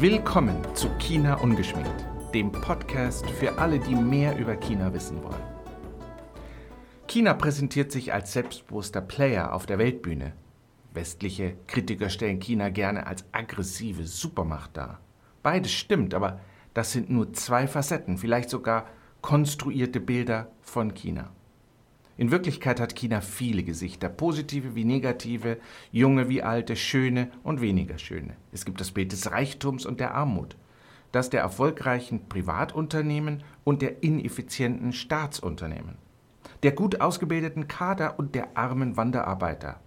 Willkommen zu China Ungeschminkt, dem Podcast für alle, die mehr über China wissen wollen. China präsentiert sich als selbstbewusster Player auf der Weltbühne. Westliche Kritiker stellen China gerne als aggressive Supermacht dar. Beides stimmt, aber das sind nur zwei Facetten, vielleicht sogar konstruierte Bilder von China. In Wirklichkeit hat China viele Gesichter, positive wie negative, junge wie alte, schöne und weniger schöne. Es gibt das Bild des Reichtums und der Armut, das der erfolgreichen Privatunternehmen und der ineffizienten Staatsunternehmen, der gut ausgebildeten Kader und der armen Wanderarbeiter,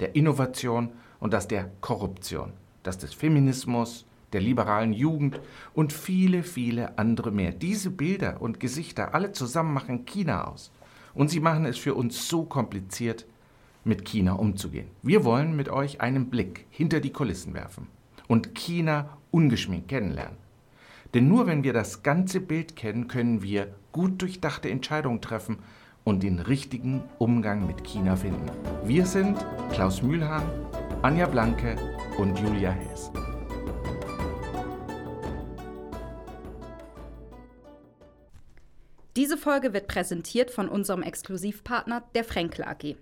der Innovation und das der Korruption, das des Feminismus, der liberalen Jugend und viele, viele andere mehr. Diese Bilder und Gesichter alle zusammen machen China aus. Und sie machen es für uns so kompliziert, mit China umzugehen. Wir wollen mit euch einen Blick hinter die Kulissen werfen und China ungeschminkt kennenlernen. Denn nur wenn wir das ganze Bild kennen, können wir gut durchdachte Entscheidungen treffen und den richtigen Umgang mit China finden. Wir sind Klaus Mühlhahn, Anja Blanke und Julia Hess. Diese Folge wird präsentiert von unserem Exklusivpartner, der Frenkel AG.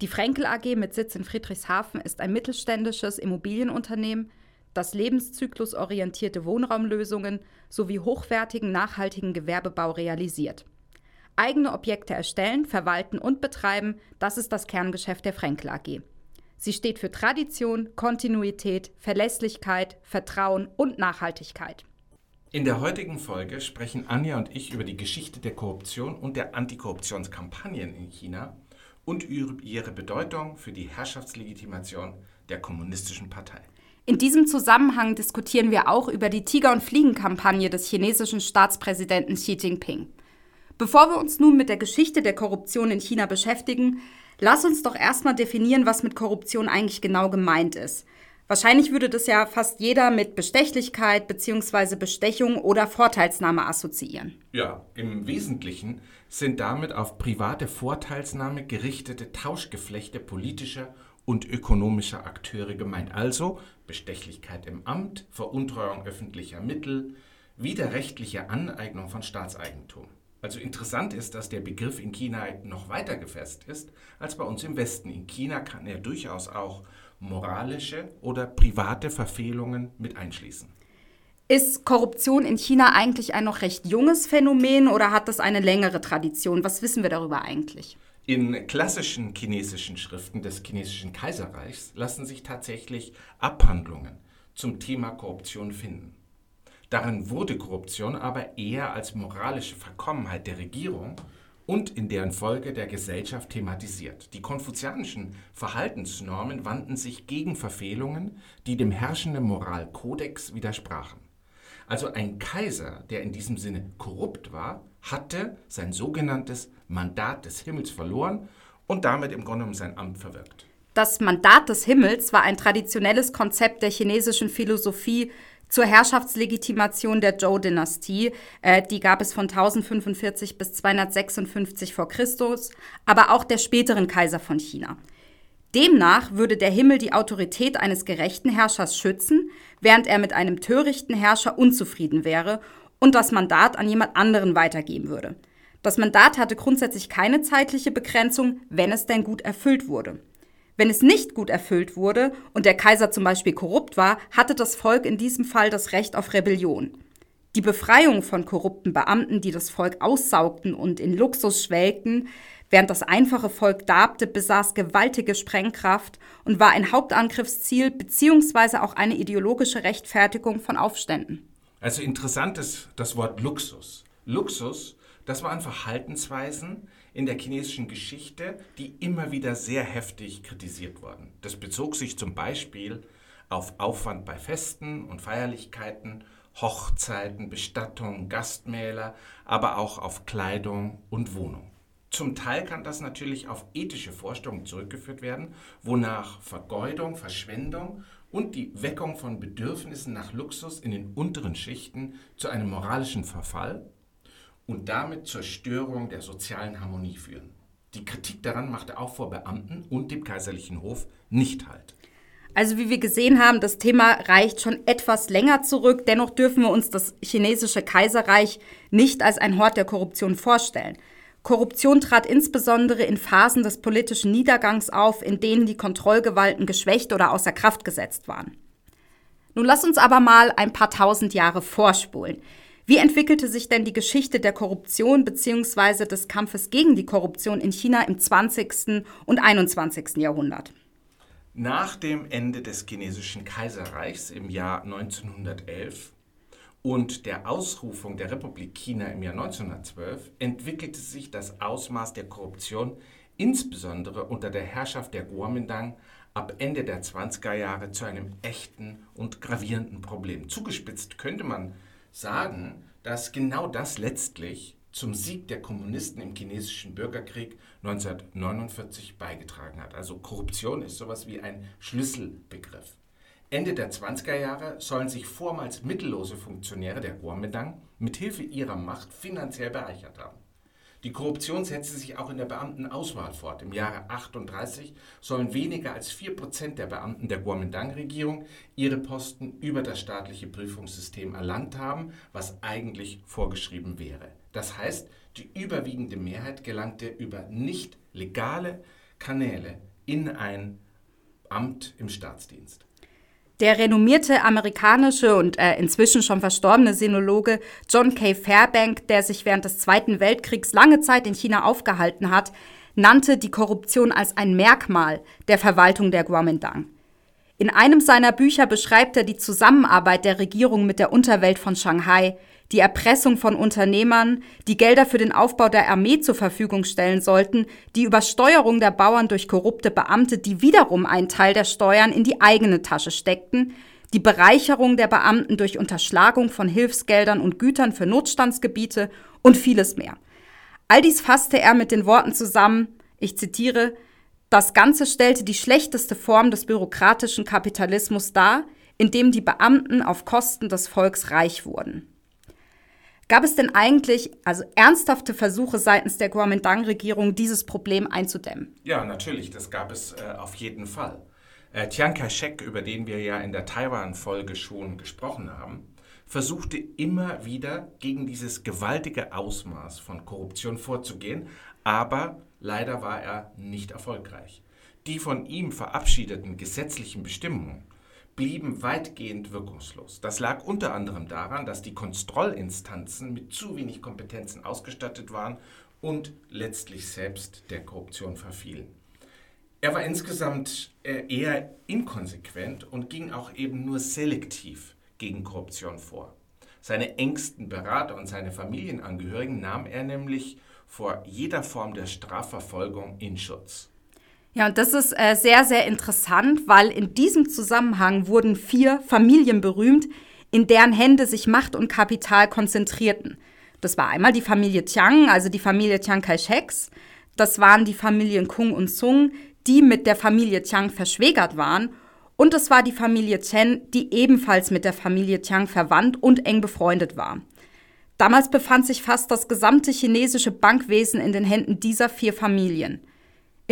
Die Frenkel AG mit Sitz in Friedrichshafen ist ein mittelständisches Immobilienunternehmen, das lebenszyklusorientierte Wohnraumlösungen sowie hochwertigen nachhaltigen Gewerbebau realisiert. Eigene Objekte erstellen, verwalten und betreiben, das ist das Kerngeschäft der Frenkel AG. Sie steht für Tradition, Kontinuität, Verlässlichkeit, Vertrauen und Nachhaltigkeit. In der heutigen Folge sprechen Anja und ich über die Geschichte der Korruption und der Antikorruptionskampagnen in China und ihre Bedeutung für die Herrschaftslegitimation der kommunistischen Partei. In diesem Zusammenhang diskutieren wir auch über die Tiger- und Fliegenkampagne des chinesischen Staatspräsidenten Xi Jinping. Bevor wir uns nun mit der Geschichte der Korruption in China beschäftigen, lass uns doch erstmal definieren, was mit Korruption eigentlich genau gemeint ist. Wahrscheinlich würde das ja fast jeder mit Bestechlichkeit bzw. Bestechung oder Vorteilsnahme assoziieren. Ja, im Wesentlichen sind damit auf private Vorteilsnahme gerichtete Tauschgeflechte politischer und ökonomischer Akteure gemeint. Also Bestechlichkeit im Amt, Veruntreuung öffentlicher Mittel, widerrechtliche Aneignung von Staatseigentum. Also interessant ist, dass der Begriff in China noch weiter gefasst ist als bei uns im Westen. In China kann er durchaus auch moralische oder private Verfehlungen mit einschließen. Ist Korruption in China eigentlich ein noch recht junges Phänomen oder hat das eine längere Tradition? Was wissen wir darüber eigentlich? In klassischen chinesischen Schriften des chinesischen Kaiserreichs lassen sich tatsächlich Abhandlungen zum Thema Korruption finden. Darin wurde Korruption aber eher als moralische Verkommenheit der Regierung und in deren Folge der Gesellschaft thematisiert. Die konfuzianischen Verhaltensnormen wandten sich gegen Verfehlungen, die dem herrschenden Moralkodex widersprachen. Also ein Kaiser, der in diesem Sinne korrupt war, hatte sein sogenanntes Mandat des Himmels verloren und damit im Grunde genommen sein Amt verwirkt. Das Mandat des Himmels war ein traditionelles Konzept der chinesischen Philosophie, zur Herrschaftslegitimation der Zhou-Dynastie. Äh, die gab es von 1045 bis 256 vor Christus, aber auch der späteren Kaiser von China. Demnach würde der Himmel die Autorität eines gerechten Herrschers schützen, während er mit einem törichten Herrscher unzufrieden wäre und das Mandat an jemand anderen weitergeben würde. Das Mandat hatte grundsätzlich keine zeitliche Begrenzung, wenn es denn gut erfüllt wurde. Wenn es nicht gut erfüllt wurde und der Kaiser zum Beispiel korrupt war, hatte das Volk in diesem Fall das Recht auf Rebellion. Die Befreiung von korrupten Beamten, die das Volk aussaugten und in Luxus schwelgten, während das einfache Volk darbte, besaß gewaltige Sprengkraft und war ein Hauptangriffsziel bzw. auch eine ideologische Rechtfertigung von Aufständen. Also interessant ist das Wort Luxus. Luxus, das waren Verhaltensweisen, in der chinesischen Geschichte, die immer wieder sehr heftig kritisiert wurden. Das bezog sich zum Beispiel auf Aufwand bei Festen und Feierlichkeiten, Hochzeiten, Bestattungen, Gastmäler, aber auch auf Kleidung und Wohnung. Zum Teil kann das natürlich auf ethische Vorstellungen zurückgeführt werden, wonach Vergeudung, Verschwendung und die Weckung von Bedürfnissen nach Luxus in den unteren Schichten zu einem moralischen Verfall und damit zur Störung der sozialen Harmonie führen. Die Kritik daran machte auch vor Beamten und dem kaiserlichen Hof nicht halt. Also wie wir gesehen haben, das Thema reicht schon etwas länger zurück. Dennoch dürfen wir uns das chinesische Kaiserreich nicht als ein Hort der Korruption vorstellen. Korruption trat insbesondere in Phasen des politischen Niedergangs auf, in denen die Kontrollgewalten geschwächt oder außer Kraft gesetzt waren. Nun lass uns aber mal ein paar tausend Jahre vorspulen. Wie entwickelte sich denn die Geschichte der Korruption bzw. des Kampfes gegen die Korruption in China im 20. und 21. Jahrhundert? Nach dem Ende des chinesischen Kaiserreichs im Jahr 1911 und der Ausrufung der Republik China im Jahr 1912 entwickelte sich das Ausmaß der Korruption insbesondere unter der Herrschaft der Kuomintang ab Ende der 20er Jahre zu einem echten und gravierenden Problem. Zugespitzt könnte man sagen, dass genau das letztlich zum Sieg der Kommunisten im chinesischen Bürgerkrieg 1949 beigetragen hat. Also Korruption ist sowas wie ein Schlüsselbegriff. Ende der 20er Jahre sollen sich vormals mittellose Funktionäre der Kuomintang mit Hilfe ihrer Macht finanziell bereichert haben. Die Korruption setzte sich auch in der Beamtenauswahl fort. Im Jahre 38 sollen weniger als 4% der Beamten der Kuomintang-Regierung ihre Posten über das staatliche Prüfungssystem erlangt haben, was eigentlich vorgeschrieben wäre. Das heißt, die überwiegende Mehrheit gelangte über nicht legale Kanäle in ein Amt im Staatsdienst. Der renommierte amerikanische und äh, inzwischen schon verstorbene Sinologe John K. Fairbank, der sich während des Zweiten Weltkriegs lange Zeit in China aufgehalten hat, nannte die Korruption als ein Merkmal der Verwaltung der Kuomintang. In einem seiner Bücher beschreibt er die Zusammenarbeit der Regierung mit der Unterwelt von Shanghai, die Erpressung von Unternehmern, die Gelder für den Aufbau der Armee zur Verfügung stellen sollten, die Übersteuerung der Bauern durch korrupte Beamte, die wiederum einen Teil der Steuern in die eigene Tasche steckten, die Bereicherung der Beamten durch Unterschlagung von Hilfsgeldern und Gütern für Notstandsgebiete und vieles mehr. All dies fasste er mit den Worten zusammen, ich zitiere, das Ganze stellte die schlechteste Form des bürokratischen Kapitalismus dar, in dem die Beamten auf Kosten des Volks reich wurden. Gab es denn eigentlich also ernsthafte Versuche seitens der Kuomintang-Regierung, dieses Problem einzudämmen? Ja, natürlich, das gab es äh, auf jeden Fall. Äh, Chiang Kai-shek, über den wir ja in der Taiwan-Folge schon gesprochen haben, versuchte immer wieder gegen dieses gewaltige Ausmaß von Korruption vorzugehen, aber leider war er nicht erfolgreich. Die von ihm verabschiedeten gesetzlichen Bestimmungen blieben weitgehend wirkungslos. Das lag unter anderem daran, dass die Kontrollinstanzen mit zu wenig Kompetenzen ausgestattet waren und letztlich selbst der Korruption verfielen. Er war insgesamt äh, eher inkonsequent und ging auch eben nur selektiv gegen Korruption vor. Seine engsten Berater und seine Familienangehörigen nahm er nämlich vor jeder Form der Strafverfolgung in Schutz. Ja, und das ist äh, sehr, sehr interessant, weil in diesem Zusammenhang wurden vier Familien berühmt, in deren Hände sich Macht und Kapital konzentrierten. Das war einmal die Familie Tiang, also die Familie Tiang Kai-sheks. Das waren die Familien Kung und Sung, die mit der Familie Tiang verschwägert waren. Und es war die Familie Chen, die ebenfalls mit der Familie Tiang verwandt und eng befreundet war. Damals befand sich fast das gesamte chinesische Bankwesen in den Händen dieser vier Familien.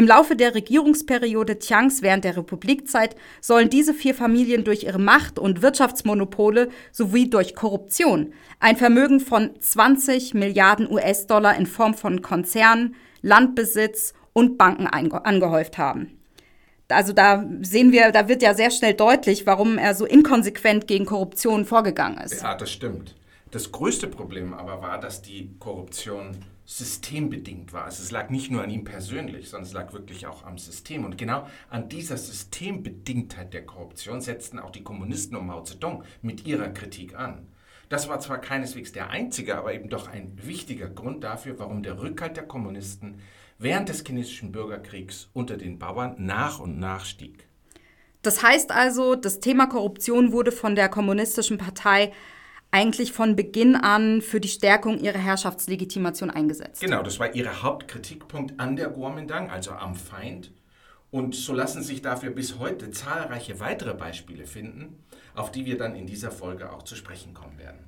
Im Laufe der Regierungsperiode Chiangs während der Republikzeit sollen diese vier Familien durch ihre Macht und Wirtschaftsmonopole sowie durch Korruption ein Vermögen von 20 Milliarden US-Dollar in Form von Konzernen, Landbesitz und Banken angehäuft haben. Also da sehen wir, da wird ja sehr schnell deutlich, warum er so inkonsequent gegen Korruption vorgegangen ist. Ja, das stimmt. Das größte Problem aber war, dass die Korruption systembedingt war. Also es lag nicht nur an ihm persönlich, sondern es lag wirklich auch am System. Und genau an dieser Systembedingtheit der Korruption setzten auch die Kommunisten um Mao Zedong mit ihrer Kritik an. Das war zwar keineswegs der einzige, aber eben doch ein wichtiger Grund dafür, warum der Rückhalt der Kommunisten während des chinesischen Bürgerkriegs unter den Bauern nach und nach stieg. Das heißt also, das Thema Korruption wurde von der kommunistischen Partei eigentlich von Beginn an für die Stärkung ihrer Herrschaftslegitimation eingesetzt. Genau, das war ihr Hauptkritikpunkt an der Kuomintang, also am Feind. Und so lassen sich dafür bis heute zahlreiche weitere Beispiele finden, auf die wir dann in dieser Folge auch zu sprechen kommen werden.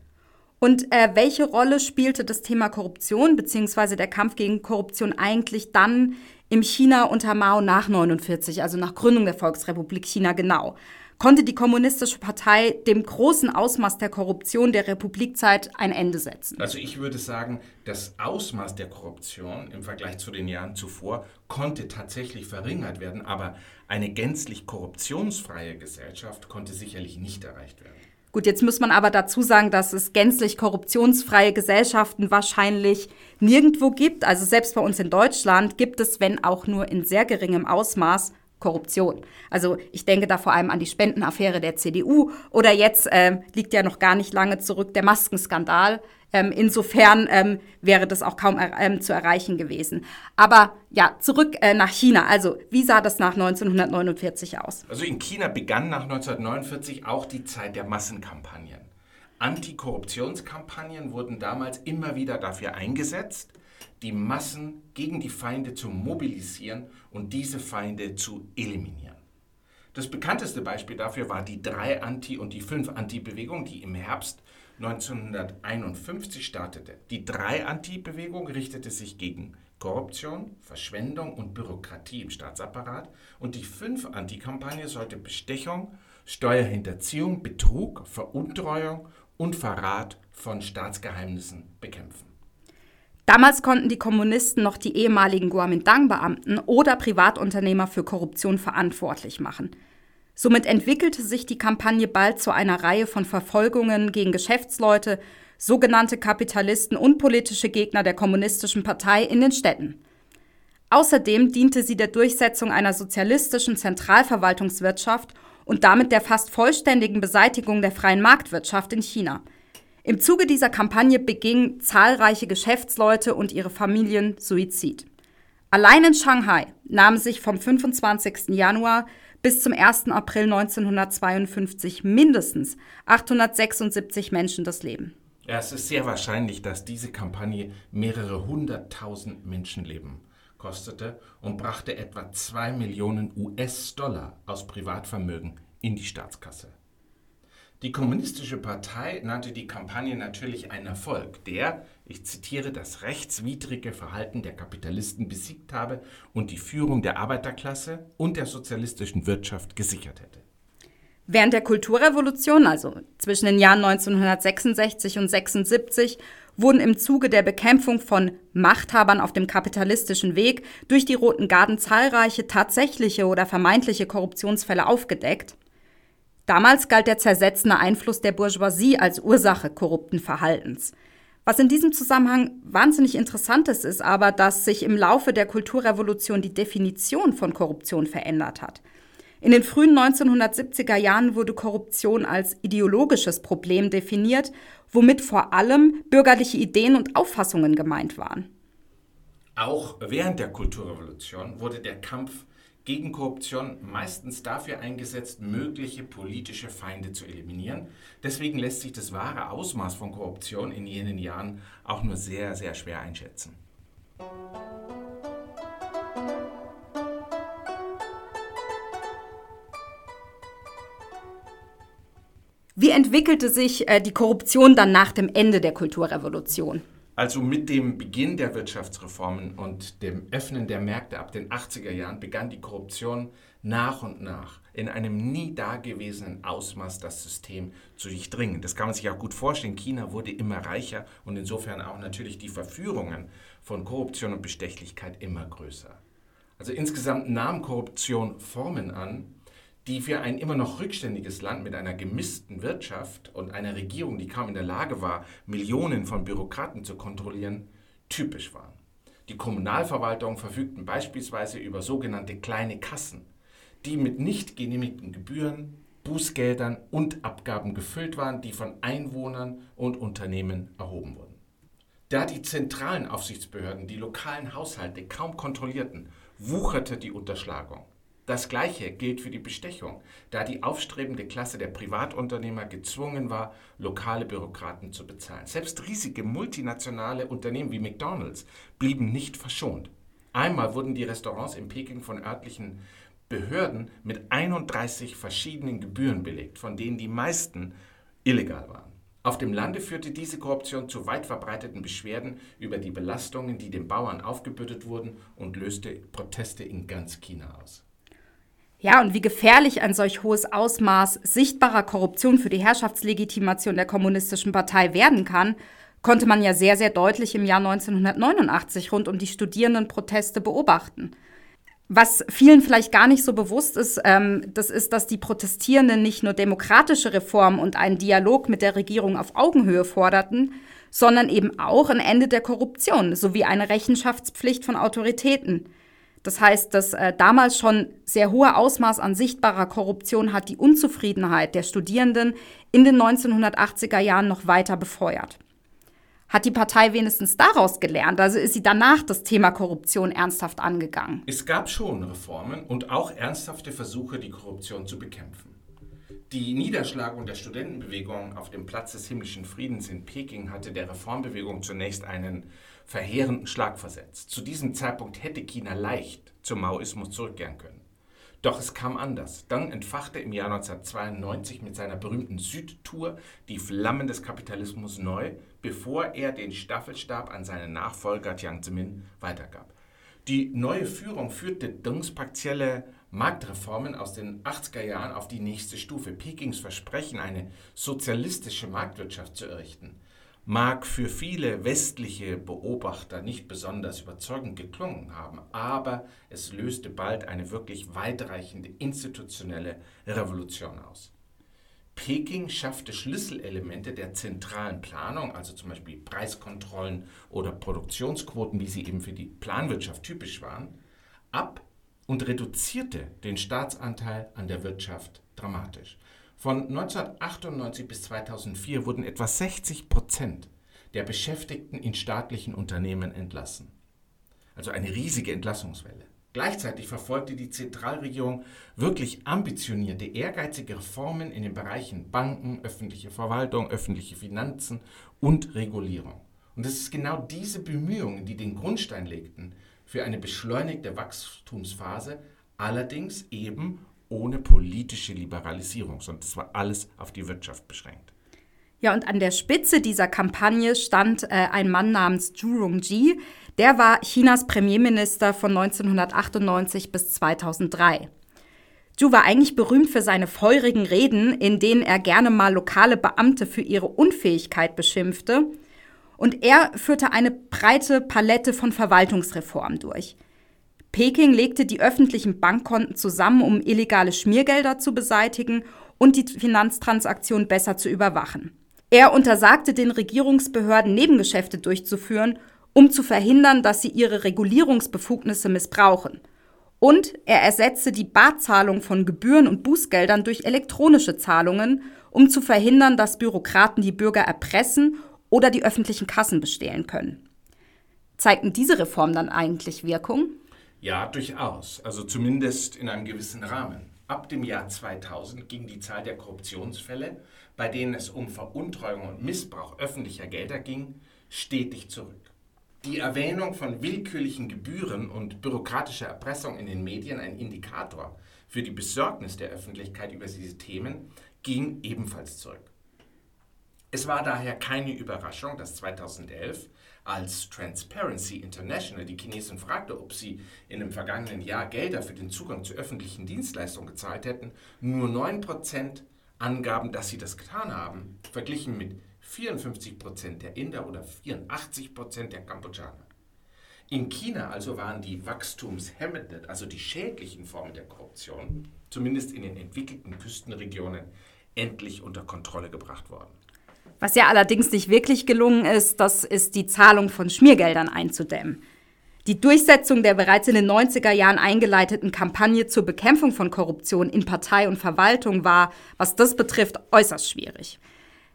Und äh, welche Rolle spielte das Thema Korruption bzw. der Kampf gegen Korruption eigentlich dann im China unter Mao nach 49, also nach Gründung der Volksrepublik China genau konnte die Kommunistische Partei dem großen Ausmaß der Korruption der Republikzeit ein Ende setzen. Also ich würde sagen, das Ausmaß der Korruption im Vergleich zu den Jahren zuvor konnte tatsächlich verringert werden, aber eine gänzlich korruptionsfreie Gesellschaft konnte sicherlich nicht erreicht werden. Gut, jetzt muss man aber dazu sagen, dass es gänzlich korruptionsfreie Gesellschaften wahrscheinlich nirgendwo gibt. Also selbst bei uns in Deutschland gibt es, wenn auch nur in sehr geringem Ausmaß, Korruption. Also ich denke da vor allem an die Spendenaffäre der CDU oder jetzt äh, liegt ja noch gar nicht lange zurück der Maskenskandal. Ähm, insofern ähm, wäre das auch kaum er ähm, zu erreichen gewesen. Aber ja, zurück äh, nach China. Also wie sah das nach 1949 aus? Also in China begann nach 1949 auch die Zeit der Massenkampagnen. Antikorruptionskampagnen wurden damals immer wieder dafür eingesetzt, die Massen gegen die Feinde zu mobilisieren und diese Feinde zu eliminieren. Das bekannteste Beispiel dafür war die 3-Anti- und die 5-Anti-Bewegung, die im Herbst 1951 startete. Die 3-Anti-Bewegung richtete sich gegen Korruption, Verschwendung und Bürokratie im Staatsapparat und die 5-Anti-Kampagne sollte Bestechung, Steuerhinterziehung, Betrug, Veruntreuung und Verrat von Staatsgeheimnissen bekämpfen. Damals konnten die Kommunisten noch die ehemaligen Kuomintang-Beamten oder Privatunternehmer für Korruption verantwortlich machen. Somit entwickelte sich die Kampagne bald zu einer Reihe von Verfolgungen gegen Geschäftsleute, sogenannte Kapitalisten und politische Gegner der kommunistischen Partei in den Städten. Außerdem diente sie der Durchsetzung einer sozialistischen Zentralverwaltungswirtschaft und damit der fast vollständigen Beseitigung der freien Marktwirtschaft in China – im Zuge dieser Kampagne begingen zahlreiche Geschäftsleute und ihre Familien Suizid. Allein in Shanghai nahmen sich vom 25. Januar bis zum 1. April 1952 mindestens 876 Menschen das Leben. Ja, es ist sehr wahrscheinlich, dass diese Kampagne mehrere hunderttausend Menschenleben kostete und brachte etwa zwei Millionen US-Dollar aus Privatvermögen in die Staatskasse. Die Kommunistische Partei nannte die Kampagne natürlich einen Erfolg, der, ich zitiere, das rechtswidrige Verhalten der Kapitalisten besiegt habe und die Führung der Arbeiterklasse und der sozialistischen Wirtschaft gesichert hätte. Während der Kulturrevolution, also zwischen den Jahren 1966 und 1976, wurden im Zuge der Bekämpfung von Machthabern auf dem kapitalistischen Weg durch die Roten Garden zahlreiche tatsächliche oder vermeintliche Korruptionsfälle aufgedeckt. Damals galt der zersetzende Einfluss der Bourgeoisie als Ursache korrupten Verhaltens. Was in diesem Zusammenhang wahnsinnig interessant ist, ist aber, dass sich im Laufe der Kulturrevolution die Definition von Korruption verändert hat. In den frühen 1970er Jahren wurde Korruption als ideologisches Problem definiert, womit vor allem bürgerliche Ideen und Auffassungen gemeint waren. Auch während der Kulturrevolution wurde der Kampf gegen Korruption meistens dafür eingesetzt, mögliche politische Feinde zu eliminieren. Deswegen lässt sich das wahre Ausmaß von Korruption in jenen Jahren auch nur sehr, sehr schwer einschätzen. Wie entwickelte sich äh, die Korruption dann nach dem Ende der Kulturrevolution? Also mit dem Beginn der Wirtschaftsreformen und dem Öffnen der Märkte ab den 80er Jahren begann die Korruption nach und nach in einem nie dagewesenen Ausmaß das System zu durchdringen. Das kann man sich auch gut vorstellen. China wurde immer reicher und insofern auch natürlich die Verführungen von Korruption und Bestechlichkeit immer größer. Also insgesamt nahm Korruption Formen an, die für ein immer noch rückständiges Land mit einer gemissten Wirtschaft und einer Regierung, die kaum in der Lage war, Millionen von Bürokraten zu kontrollieren, typisch waren. Die Kommunalverwaltungen verfügten beispielsweise über sogenannte kleine Kassen, die mit nicht genehmigten Gebühren, Bußgeldern und Abgaben gefüllt waren, die von Einwohnern und Unternehmen erhoben wurden. Da die zentralen Aufsichtsbehörden die lokalen Haushalte kaum kontrollierten, wucherte die Unterschlagung. Das Gleiche gilt für die Bestechung, da die aufstrebende Klasse der Privatunternehmer gezwungen war, lokale Bürokraten zu bezahlen. Selbst riesige multinationale Unternehmen wie McDonald's blieben nicht verschont. Einmal wurden die Restaurants in Peking von örtlichen Behörden mit 31 verschiedenen Gebühren belegt, von denen die meisten illegal waren. Auf dem Lande führte diese Korruption zu weit verbreiteten Beschwerden über die Belastungen, die den Bauern aufgebürdet wurden und löste Proteste in ganz China aus. Ja, und wie gefährlich ein solch hohes Ausmaß sichtbarer Korruption für die Herrschaftslegitimation der Kommunistischen Partei werden kann, konnte man ja sehr, sehr deutlich im Jahr 1989 rund um die Studierendenproteste beobachten. Was vielen vielleicht gar nicht so bewusst ist, ähm, das ist, dass die Protestierenden nicht nur demokratische Reformen und einen Dialog mit der Regierung auf Augenhöhe forderten, sondern eben auch ein Ende der Korruption sowie eine Rechenschaftspflicht von Autoritäten. Das heißt, das äh, damals schon sehr hohe Ausmaß an sichtbarer Korruption hat die Unzufriedenheit der Studierenden in den 1980er Jahren noch weiter befeuert. Hat die Partei wenigstens daraus gelernt? Also ist sie danach das Thema Korruption ernsthaft angegangen? Es gab schon Reformen und auch ernsthafte Versuche, die Korruption zu bekämpfen. Die Niederschlagung der Studentenbewegung auf dem Platz des himmlischen Friedens in Peking hatte der Reformbewegung zunächst einen verheerenden Schlag versetzt. Zu diesem Zeitpunkt hätte China leicht zum Maoismus zurückkehren können. Doch es kam anders. Dann entfachte im Jahr 1992 mit seiner berühmten Südtour die Flammen des Kapitalismus neu, bevor er den Staffelstab an seinen Nachfolger Jiang Zemin weitergab. Die neue Führung führte Dungs partielle Marktreformen aus den 80er Jahren auf die nächste Stufe. Pekings Versprechen, eine sozialistische Marktwirtschaft zu errichten, mag für viele westliche Beobachter nicht besonders überzeugend geklungen haben, aber es löste bald eine wirklich weitreichende institutionelle Revolution aus. Peking schaffte Schlüsselelemente der zentralen Planung, also zum Beispiel Preiskontrollen oder Produktionsquoten, wie sie eben für die Planwirtschaft typisch waren, ab und reduzierte den Staatsanteil an der Wirtschaft dramatisch. Von 1998 bis 2004 wurden etwa 60 Prozent der Beschäftigten in staatlichen Unternehmen entlassen. Also eine riesige Entlassungswelle. Gleichzeitig verfolgte die Zentralregierung wirklich ambitionierte, ehrgeizige Reformen in den Bereichen Banken, öffentliche Verwaltung, öffentliche Finanzen und Regulierung. Und es ist genau diese Bemühungen, die den Grundstein legten für eine beschleunigte Wachstumsphase, allerdings eben ohne politische Liberalisierung, sondern es war alles auf die Wirtschaft beschränkt. Ja, und an der Spitze dieser Kampagne stand äh, ein Mann namens Zhu Rongji. Der war Chinas Premierminister von 1998 bis 2003. Zhu war eigentlich berühmt für seine feurigen Reden, in denen er gerne mal lokale Beamte für ihre Unfähigkeit beschimpfte. Und er führte eine breite Palette von Verwaltungsreformen durch. Peking legte die öffentlichen Bankkonten zusammen, um illegale Schmiergelder zu beseitigen und die Finanztransaktionen besser zu überwachen. Er untersagte den Regierungsbehörden, Nebengeschäfte durchzuführen, um zu verhindern, dass sie ihre Regulierungsbefugnisse missbrauchen. Und er ersetzte die Barzahlung von Gebühren und Bußgeldern durch elektronische Zahlungen, um zu verhindern, dass Bürokraten die Bürger erpressen oder die öffentlichen Kassen bestehlen können. Zeigten diese Reformen dann eigentlich Wirkung? Ja, durchaus. Also zumindest in einem gewissen Rahmen. Ab dem Jahr 2000 ging die Zahl der Korruptionsfälle, bei denen es um Veruntreuung und Missbrauch öffentlicher Gelder ging, stetig zurück. Die Erwähnung von willkürlichen Gebühren und bürokratischer Erpressung in den Medien, ein Indikator für die Besorgnis der Öffentlichkeit über diese Themen, ging ebenfalls zurück. Es war daher keine Überraschung, dass 2011 als Transparency International die Chinesen fragte, ob sie in dem vergangenen Jahr Gelder für den Zugang zu öffentlichen Dienstleistungen gezahlt hätten, nur 9% angaben, dass sie das getan haben, verglichen mit 54% der Inder oder 84% der Kambodschaner. In China also waren die wachstumshemmenden, also die schädlichen Formen der Korruption, zumindest in den entwickelten Küstenregionen, endlich unter Kontrolle gebracht worden. Was ja allerdings nicht wirklich gelungen ist, das ist die Zahlung von Schmiergeldern einzudämmen. Die Durchsetzung der bereits in den 90er Jahren eingeleiteten Kampagne zur Bekämpfung von Korruption in Partei und Verwaltung war, was das betrifft, äußerst schwierig.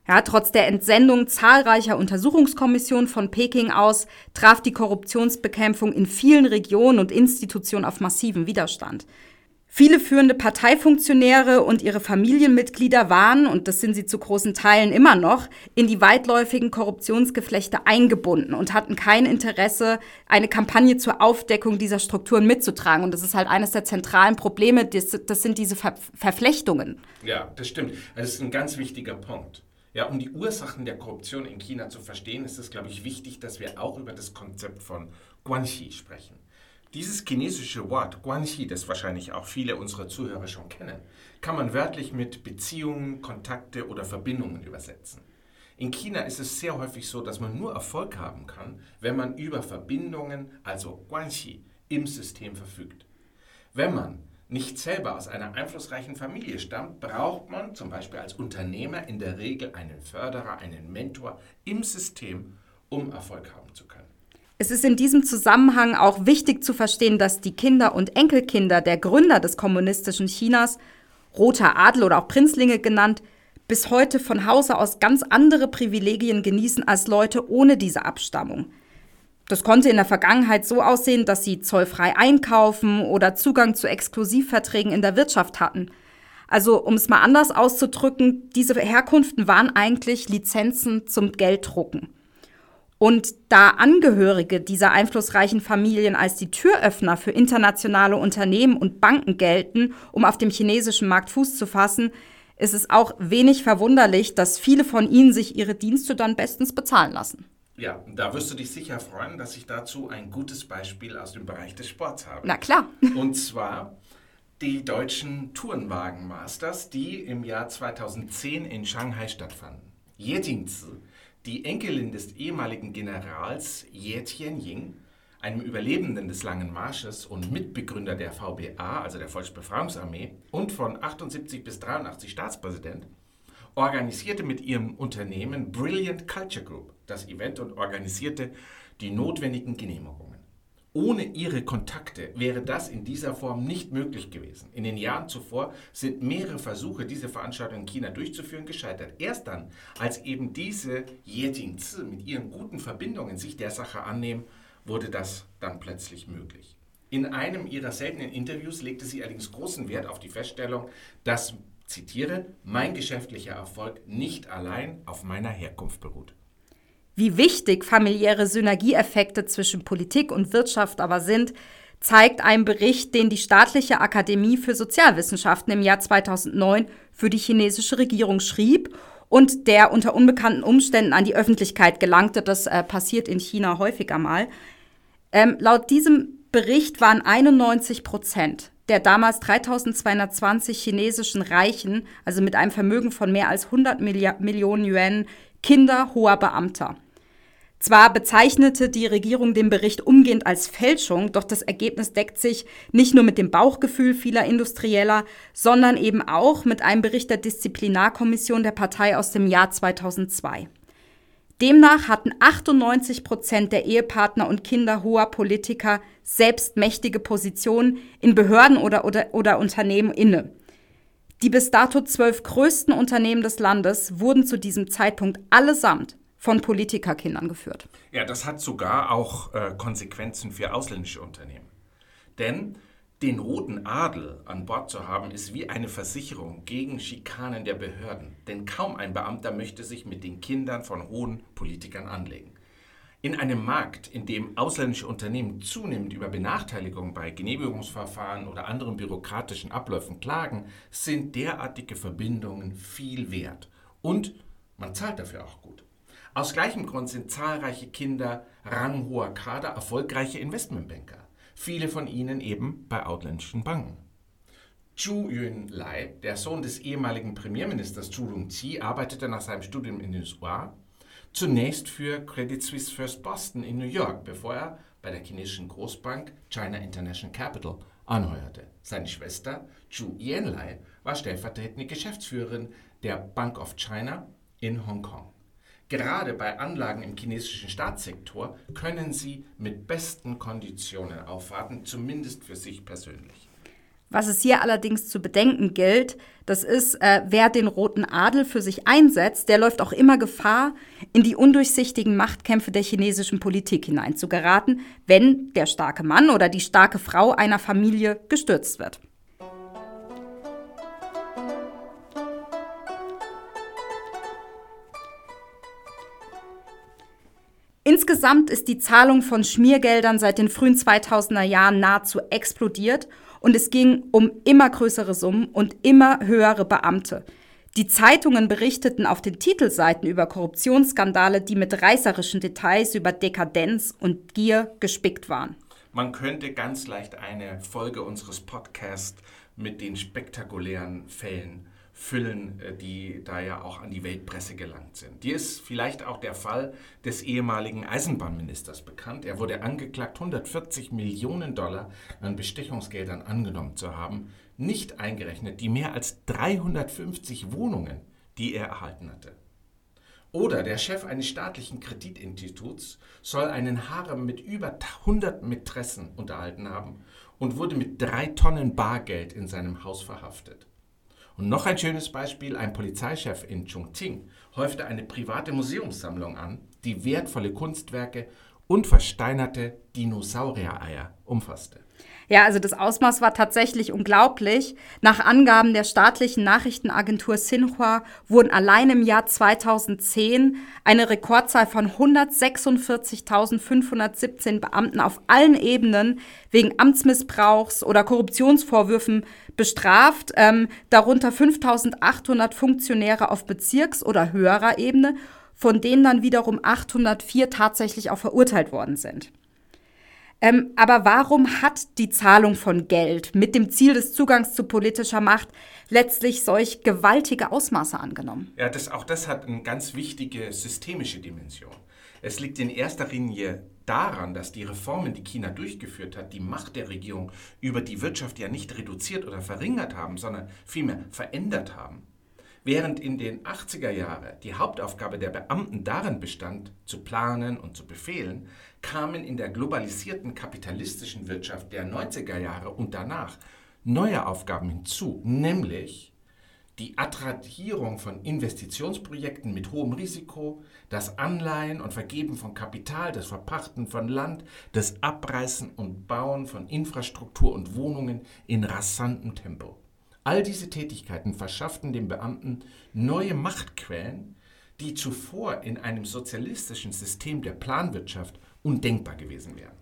Ja, trotz der Entsendung zahlreicher Untersuchungskommissionen von Peking aus traf die Korruptionsbekämpfung in vielen Regionen und Institutionen auf massiven Widerstand. Viele führende Parteifunktionäre und ihre Familienmitglieder waren, und das sind sie zu großen Teilen immer noch, in die weitläufigen Korruptionsgeflechte eingebunden und hatten kein Interesse, eine Kampagne zur Aufdeckung dieser Strukturen mitzutragen. Und das ist halt eines der zentralen Probleme, das, das sind diese Ver Verflechtungen. Ja, das stimmt. Das ist ein ganz wichtiger Punkt. Ja, um die Ursachen der Korruption in China zu verstehen, ist es, glaube ich, wichtig, dass wir auch über das Konzept von Guanxi sprechen. Dieses chinesische Wort Guanxi, das wahrscheinlich auch viele unserer Zuhörer schon kennen, kann man wörtlich mit Beziehungen, Kontakte oder Verbindungen übersetzen. In China ist es sehr häufig so, dass man nur Erfolg haben kann, wenn man über Verbindungen, also Guanxi, im System verfügt. Wenn man nicht selber aus einer einflussreichen Familie stammt, braucht man zum Beispiel als Unternehmer in der Regel einen Förderer, einen Mentor im System, um Erfolg haben. Es ist in diesem Zusammenhang auch wichtig zu verstehen, dass die Kinder und Enkelkinder der Gründer des kommunistischen Chinas, roter Adel oder auch Prinzlinge genannt, bis heute von Hause aus ganz andere Privilegien genießen als Leute ohne diese Abstammung. Das konnte in der Vergangenheit so aussehen, dass sie zollfrei einkaufen oder Zugang zu Exklusivverträgen in der Wirtschaft hatten. Also, um es mal anders auszudrücken, diese Herkunften waren eigentlich Lizenzen zum Gelddrucken. Und da Angehörige dieser einflussreichen Familien als die Türöffner für internationale Unternehmen und Banken gelten, um auf dem chinesischen Markt Fuß zu fassen, ist es auch wenig verwunderlich, dass viele von ihnen sich ihre Dienste dann bestens bezahlen lassen. Ja, da wirst du dich sicher freuen, dass ich dazu ein gutes Beispiel aus dem Bereich des Sports habe. Na klar. Und zwar die deutschen Tourenwagen-Masters, die im Jahr 2010 in Shanghai stattfanden. Ye Jingzi, die Enkelin des ehemaligen Generals Ye Tianying, einem Überlebenden des Langen Marsches und Mitbegründer der VBA, also der Volksbefreiungsarmee, und von 78 bis 83 Staatspräsident, organisierte mit ihrem Unternehmen Brilliant Culture Group das Event und organisierte die notwendigen Genehmigungen. Ohne ihre Kontakte wäre das in dieser Form nicht möglich gewesen. In den Jahren zuvor sind mehrere Versuche, diese Veranstaltung in China durchzuführen, gescheitert. Erst dann, als eben diese Yeting Zi mit ihren guten Verbindungen sich der Sache annehmen, wurde das dann plötzlich möglich. In einem ihrer seltenen Interviews legte sie allerdings großen Wert auf die Feststellung, dass zitiere, mein geschäftlicher Erfolg nicht allein auf meiner Herkunft beruht. Wie wichtig familiäre Synergieeffekte zwischen Politik und Wirtschaft aber sind, zeigt ein Bericht, den die Staatliche Akademie für Sozialwissenschaften im Jahr 2009 für die chinesische Regierung schrieb und der unter unbekannten Umständen an die Öffentlichkeit gelangte. Das äh, passiert in China häufiger mal. Ähm, laut diesem Bericht waren 91 Prozent der damals 3220 chinesischen Reichen, also mit einem Vermögen von mehr als 100 Milliard Millionen Yuan, Kinder hoher Beamter. Zwar bezeichnete die Regierung den Bericht umgehend als Fälschung, doch das Ergebnis deckt sich nicht nur mit dem Bauchgefühl vieler Industrieller, sondern eben auch mit einem Bericht der Disziplinarkommission der Partei aus dem Jahr 2002. Demnach hatten 98 Prozent der Ehepartner und Kinder hoher Politiker selbst mächtige Positionen in Behörden oder, oder, oder Unternehmen inne. Die bis dato zwölf größten Unternehmen des Landes wurden zu diesem Zeitpunkt allesamt von Politikerkindern geführt. Ja, das hat sogar auch äh, Konsequenzen für ausländische Unternehmen. Denn den roten Adel an Bord zu haben, ist wie eine Versicherung gegen Schikanen der Behörden. Denn kaum ein Beamter möchte sich mit den Kindern von hohen Politikern anlegen. In einem Markt, in dem ausländische Unternehmen zunehmend über Benachteiligung bei Genehmigungsverfahren oder anderen bürokratischen Abläufen klagen, sind derartige Verbindungen viel wert. Und man zahlt dafür auch gut. Aus gleichem Grund sind zahlreiche Kinder ranghoher Kader erfolgreiche Investmentbanker. Viele von ihnen eben bei ausländischen Banken. Zhu Yunlai, der Sohn des ehemaligen Premierministers Zhu Rongqi, arbeitete nach seinem Studium in den USA zunächst für Credit Suisse First Boston in New York, bevor er bei der chinesischen Großbank China International Capital anheuerte. Seine Schwester Zhu Yanlai war stellvertretende Geschäftsführerin der Bank of China in Hongkong. Gerade bei Anlagen im chinesischen Staatssektor können Sie mit besten Konditionen aufwarten, zumindest für sich persönlich. Was es hier allerdings zu bedenken gilt, das ist, äh, wer den roten Adel für sich einsetzt, der läuft auch immer Gefahr, in die undurchsichtigen Machtkämpfe der chinesischen Politik hineinzugeraten, wenn der starke Mann oder die starke Frau einer Familie gestürzt wird. Insgesamt ist die Zahlung von Schmiergeldern seit den frühen 2000er Jahren nahezu explodiert und es ging um immer größere Summen und immer höhere Beamte. Die Zeitungen berichteten auf den Titelseiten über Korruptionsskandale, die mit reißerischen Details über Dekadenz und Gier gespickt waren. Man könnte ganz leicht eine Folge unseres Podcasts mit den spektakulären Fällen füllen, äh, die da ja auch an die Weltpresse gelangt sind. Dir ist vielleicht auch der Fall des ehemaligen Eisenbahnministers bekannt. Er wurde angeklagt, 140 Millionen Dollar an Bestechungsgeldern angenommen zu haben, nicht eingerechnet die mehr als 350 Wohnungen, die er erhalten hatte. Oder der Chef eines staatlichen Kreditinstituts soll einen Harem mit über 100 Mätressen unterhalten haben und wurde mit drei Tonnen Bargeld in seinem Haus verhaftet. Und noch ein schönes Beispiel, ein Polizeichef in Chongqing häufte eine private Museumssammlung an, die wertvolle Kunstwerke und versteinerte Dinosauriereier umfasste. Ja, also das Ausmaß war tatsächlich unglaublich. Nach Angaben der staatlichen Nachrichtenagentur Xinhua wurden allein im Jahr 2010 eine Rekordzahl von 146.517 Beamten auf allen Ebenen wegen Amtsmissbrauchs oder Korruptionsvorwürfen bestraft, ähm, darunter 5.800 Funktionäre auf Bezirks- oder höherer Ebene, von denen dann wiederum 804 tatsächlich auch verurteilt worden sind. Ähm, aber warum hat die Zahlung von Geld mit dem Ziel des Zugangs zu politischer Macht letztlich solch gewaltige Ausmaße angenommen? Ja, das, auch das hat eine ganz wichtige systemische Dimension. Es liegt in erster Linie daran, dass die Reformen, die China durchgeführt hat, die Macht der Regierung über die Wirtschaft ja nicht reduziert oder verringert haben, sondern vielmehr verändert haben. Während in den 80er Jahren die Hauptaufgabe der Beamten darin bestand, zu planen und zu befehlen, kamen in der globalisierten kapitalistischen Wirtschaft der 90er Jahre und danach neue Aufgaben hinzu, nämlich die Attrahierung von Investitionsprojekten mit hohem Risiko, das Anleihen und Vergeben von Kapital, das Verpachten von Land, das Abreißen und Bauen von Infrastruktur und Wohnungen in rasantem Tempo. All diese Tätigkeiten verschafften den Beamten neue Machtquellen, die zuvor in einem sozialistischen System der Planwirtschaft undenkbar gewesen wären.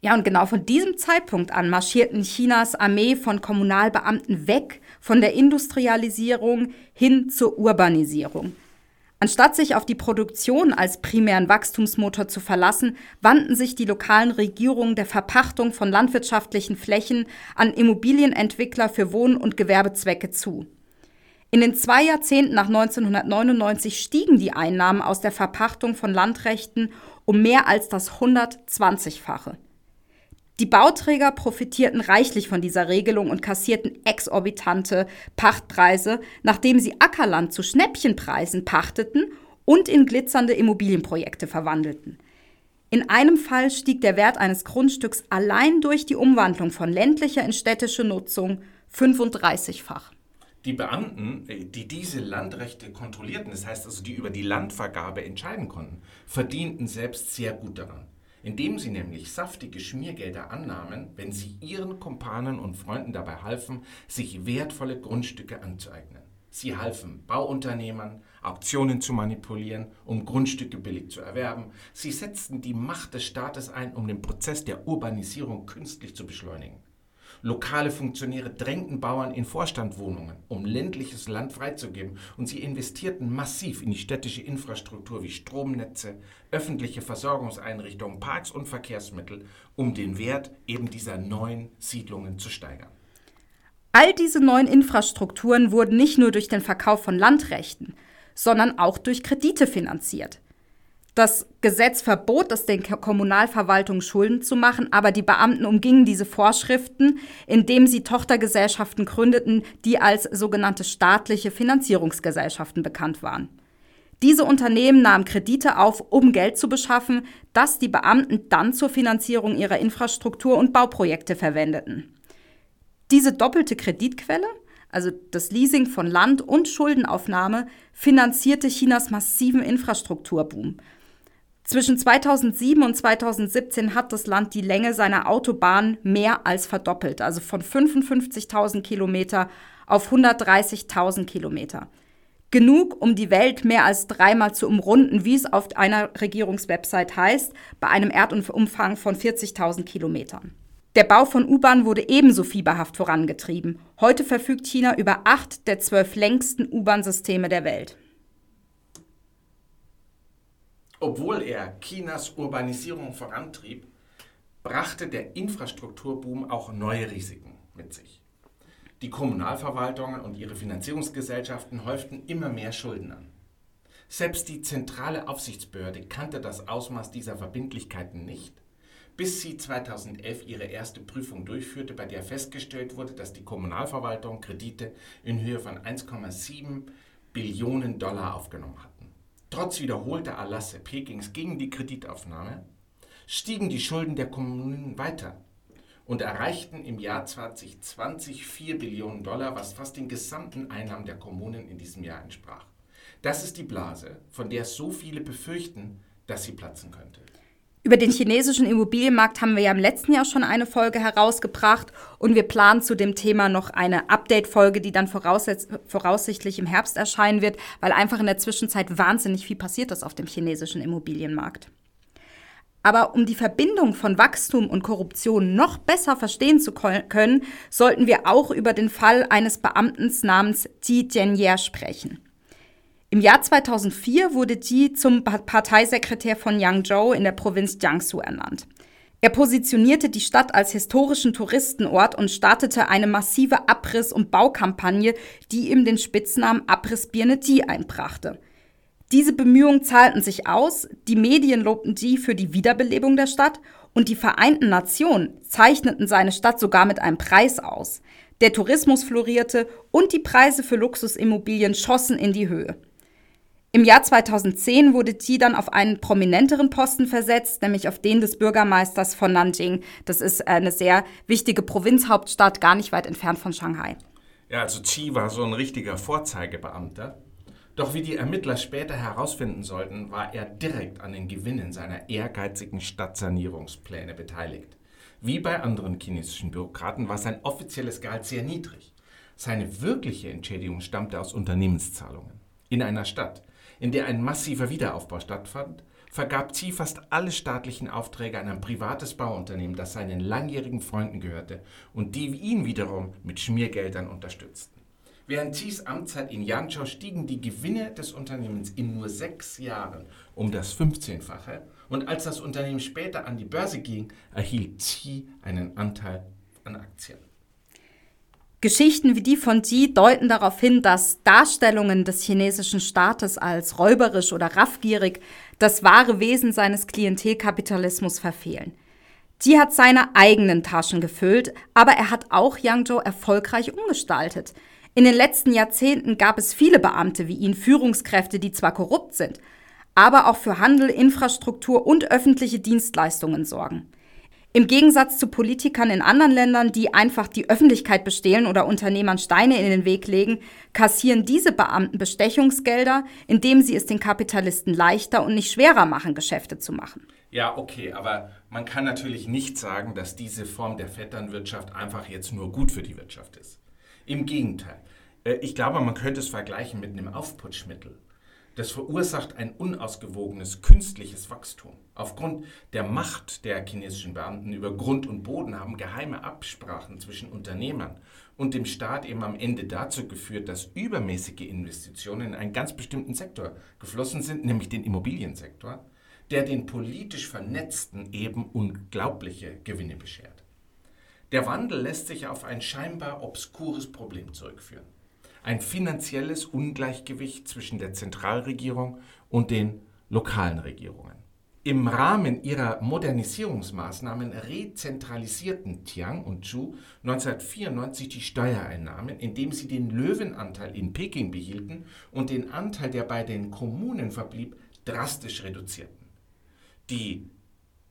Ja, und genau von diesem Zeitpunkt an marschierten Chinas Armee von Kommunalbeamten weg von der Industrialisierung hin zur Urbanisierung. Anstatt sich auf die Produktion als primären Wachstumsmotor zu verlassen, wandten sich die lokalen Regierungen der Verpachtung von landwirtschaftlichen Flächen an Immobilienentwickler für Wohn- und Gewerbezwecke zu. In den zwei Jahrzehnten nach 1999 stiegen die Einnahmen aus der Verpachtung von Landrechten um mehr als das 120-fache. Die Bauträger profitierten reichlich von dieser Regelung und kassierten exorbitante Pachtpreise, nachdem sie Ackerland zu Schnäppchenpreisen pachteten und in glitzernde Immobilienprojekte verwandelten. In einem Fall stieg der Wert eines Grundstücks allein durch die Umwandlung von ländlicher in städtische Nutzung 35-fach. Die Beamten, äh, die diese Landrechte kontrollierten, das heißt also die über die Landvergabe entscheiden konnten, verdienten selbst sehr gut daran indem sie nämlich saftige Schmiergelder annahmen, wenn sie ihren Kumpanen und Freunden dabei halfen, sich wertvolle Grundstücke anzueignen. Sie halfen Bauunternehmern, Auktionen zu manipulieren, um Grundstücke billig zu erwerben. Sie setzten die Macht des Staates ein, um den Prozess der Urbanisierung künstlich zu beschleunigen. Lokale Funktionäre drängten Bauern in Vorstandwohnungen, um ländliches Land freizugeben, und sie investierten massiv in die städtische Infrastruktur wie Stromnetze, öffentliche Versorgungseinrichtungen, Parks und Verkehrsmittel, um den Wert eben dieser neuen Siedlungen zu steigern. All diese neuen Infrastrukturen wurden nicht nur durch den Verkauf von Landrechten, sondern auch durch Kredite finanziert. Das Gesetz verbot es den Kommunalverwaltungen Schulden zu machen, aber die Beamten umgingen diese Vorschriften, indem sie Tochtergesellschaften gründeten, die als sogenannte staatliche Finanzierungsgesellschaften bekannt waren. Diese Unternehmen nahmen Kredite auf, um Geld zu beschaffen, das die Beamten dann zur Finanzierung ihrer Infrastruktur und Bauprojekte verwendeten. Diese doppelte Kreditquelle, also das Leasing von Land und Schuldenaufnahme, finanzierte Chinas massiven Infrastrukturboom. Zwischen 2007 und 2017 hat das Land die Länge seiner Autobahn mehr als verdoppelt, also von 55.000 Kilometer auf 130.000 Kilometer. Genug, um die Welt mehr als dreimal zu umrunden, wie es auf einer Regierungswebsite heißt, bei einem Erdumfang von 40.000 Kilometern. Der Bau von U-Bahnen wurde ebenso fieberhaft vorangetrieben. Heute verfügt China über acht der zwölf längsten U-Bahn-Systeme der Welt. Obwohl er Chinas Urbanisierung vorantrieb, brachte der Infrastrukturboom auch neue Risiken mit sich. Die Kommunalverwaltungen und ihre Finanzierungsgesellschaften häuften immer mehr Schulden an. Selbst die zentrale Aufsichtsbehörde kannte das Ausmaß dieser Verbindlichkeiten nicht, bis sie 2011 ihre erste Prüfung durchführte, bei der festgestellt wurde, dass die Kommunalverwaltung Kredite in Höhe von 1,7 Billionen Dollar aufgenommen hatten. Trotz wiederholter Erlasse Pekings gegen die Kreditaufnahme stiegen die Schulden der Kommunen weiter und erreichten im Jahr 2020 4 Billionen Dollar, was fast den gesamten Einnahmen der Kommunen in diesem Jahr entsprach. Das ist die Blase, von der so viele befürchten, dass sie platzen könnte. Über den chinesischen Immobilienmarkt haben wir ja im letzten Jahr schon eine Folge herausgebracht und wir planen zu dem Thema noch eine Update-Folge, die dann voraussichtlich im Herbst erscheinen wird, weil einfach in der Zwischenzeit wahnsinnig viel passiert ist auf dem chinesischen Immobilienmarkt. Aber um die Verbindung von Wachstum und Korruption noch besser verstehen zu können, sollten wir auch über den Fall eines Beamten namens Ji Jianye sprechen. Im Jahr 2004 wurde Ji zum Parteisekretär von Yangzhou in der Provinz Jiangsu ernannt. Er positionierte die Stadt als historischen Touristenort und startete eine massive Abriss- und Baukampagne, die ihm den Spitznamen Abrissbirne Ji einbrachte. Diese Bemühungen zahlten sich aus, die Medien lobten Xi für die Wiederbelebung der Stadt und die Vereinten Nationen zeichneten seine Stadt sogar mit einem Preis aus. Der Tourismus florierte und die Preise für Luxusimmobilien schossen in die Höhe. Im Jahr 2010 wurde Xi dann auf einen prominenteren Posten versetzt, nämlich auf den des Bürgermeisters von Nanjing. Das ist eine sehr wichtige Provinzhauptstadt, gar nicht weit entfernt von Shanghai. Ja, also Xi war so ein richtiger Vorzeigebeamter. Doch wie die Ermittler später herausfinden sollten, war er direkt an den Gewinnen seiner ehrgeizigen Stadtsanierungspläne beteiligt. Wie bei anderen chinesischen Bürokraten war sein offizielles Gehalt sehr niedrig. Seine wirkliche Entschädigung stammte aus Unternehmenszahlungen. In einer Stadt, in der ein massiver Wiederaufbau stattfand, vergab Xi fast alle staatlichen Aufträge an ein privates Bauunternehmen, das seinen langjährigen Freunden gehörte und die ihn wiederum mit Schmiergeldern unterstützten. Während Xis Amtszeit in Yanzhou stiegen die Gewinne des Unternehmens in nur sechs Jahren um das 15-fache und als das Unternehmen später an die Börse ging, erhielt Xi einen Anteil an Aktien. Geschichten wie die von Xi deuten darauf hin, dass Darstellungen des chinesischen Staates als räuberisch oder raffgierig das wahre Wesen seines Klientelkapitalismus verfehlen. Xi hat seine eigenen Taschen gefüllt, aber er hat auch Yangzhou erfolgreich umgestaltet. In den letzten Jahrzehnten gab es viele Beamte wie ihn, Führungskräfte, die zwar korrupt sind, aber auch für Handel, Infrastruktur und öffentliche Dienstleistungen sorgen. Im Gegensatz zu Politikern in anderen Ländern, die einfach die Öffentlichkeit bestehlen oder Unternehmern Steine in den Weg legen, kassieren diese Beamten Bestechungsgelder, indem sie es den Kapitalisten leichter und nicht schwerer machen, Geschäfte zu machen. Ja, okay, aber man kann natürlich nicht sagen, dass diese Form der Vetternwirtschaft einfach jetzt nur gut für die Wirtschaft ist. Im Gegenteil. Äh, ich glaube, man könnte es vergleichen mit einem Aufputschmittel. Das verursacht ein unausgewogenes künstliches Wachstum. Aufgrund der Macht der chinesischen Beamten über Grund und Boden haben geheime Absprachen zwischen Unternehmern und dem Staat eben am Ende dazu geführt, dass übermäßige Investitionen in einen ganz bestimmten Sektor geflossen sind, nämlich den Immobiliensektor, der den politisch Vernetzten eben unglaubliche Gewinne beschert. Der Wandel lässt sich auf ein scheinbar obskures Problem zurückführen. Ein finanzielles Ungleichgewicht zwischen der Zentralregierung und den lokalen Regierungen. Im Rahmen ihrer Modernisierungsmaßnahmen rezentralisierten Tiang und Zhu 1994 die Steuereinnahmen, indem sie den Löwenanteil in Peking behielten und den Anteil, der bei den Kommunen verblieb, drastisch reduzierten. Die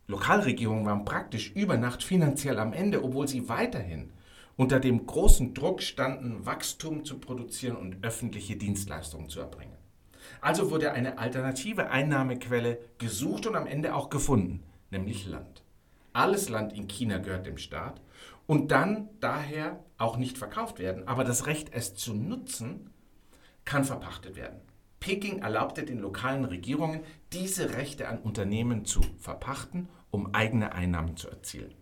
Lokalregierungen waren praktisch über Nacht finanziell am Ende, obwohl sie weiterhin unter dem großen Druck standen, Wachstum zu produzieren und öffentliche Dienstleistungen zu erbringen. Also wurde eine alternative Einnahmequelle gesucht und am Ende auch gefunden, nämlich Land. Alles Land in China gehört dem Staat und dann daher auch nicht verkauft werden, aber das Recht, es zu nutzen, kann verpachtet werden. Peking erlaubte den lokalen Regierungen, diese Rechte an Unternehmen zu verpachten, um eigene Einnahmen zu erzielen.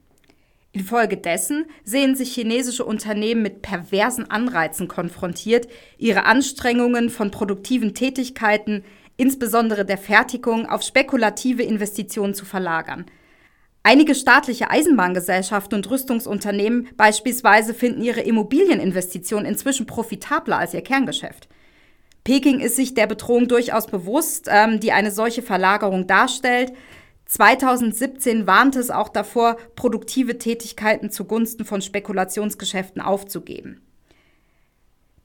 Infolgedessen sehen sich chinesische Unternehmen mit perversen Anreizen konfrontiert, ihre Anstrengungen von produktiven Tätigkeiten, insbesondere der Fertigung, auf spekulative Investitionen zu verlagern. Einige staatliche Eisenbahngesellschaften und Rüstungsunternehmen beispielsweise finden ihre Immobilieninvestitionen inzwischen profitabler als ihr Kerngeschäft. Peking ist sich der Bedrohung durchaus bewusst, ähm, die eine solche Verlagerung darstellt. 2017 warnte es auch davor, produktive Tätigkeiten zugunsten von Spekulationsgeschäften aufzugeben.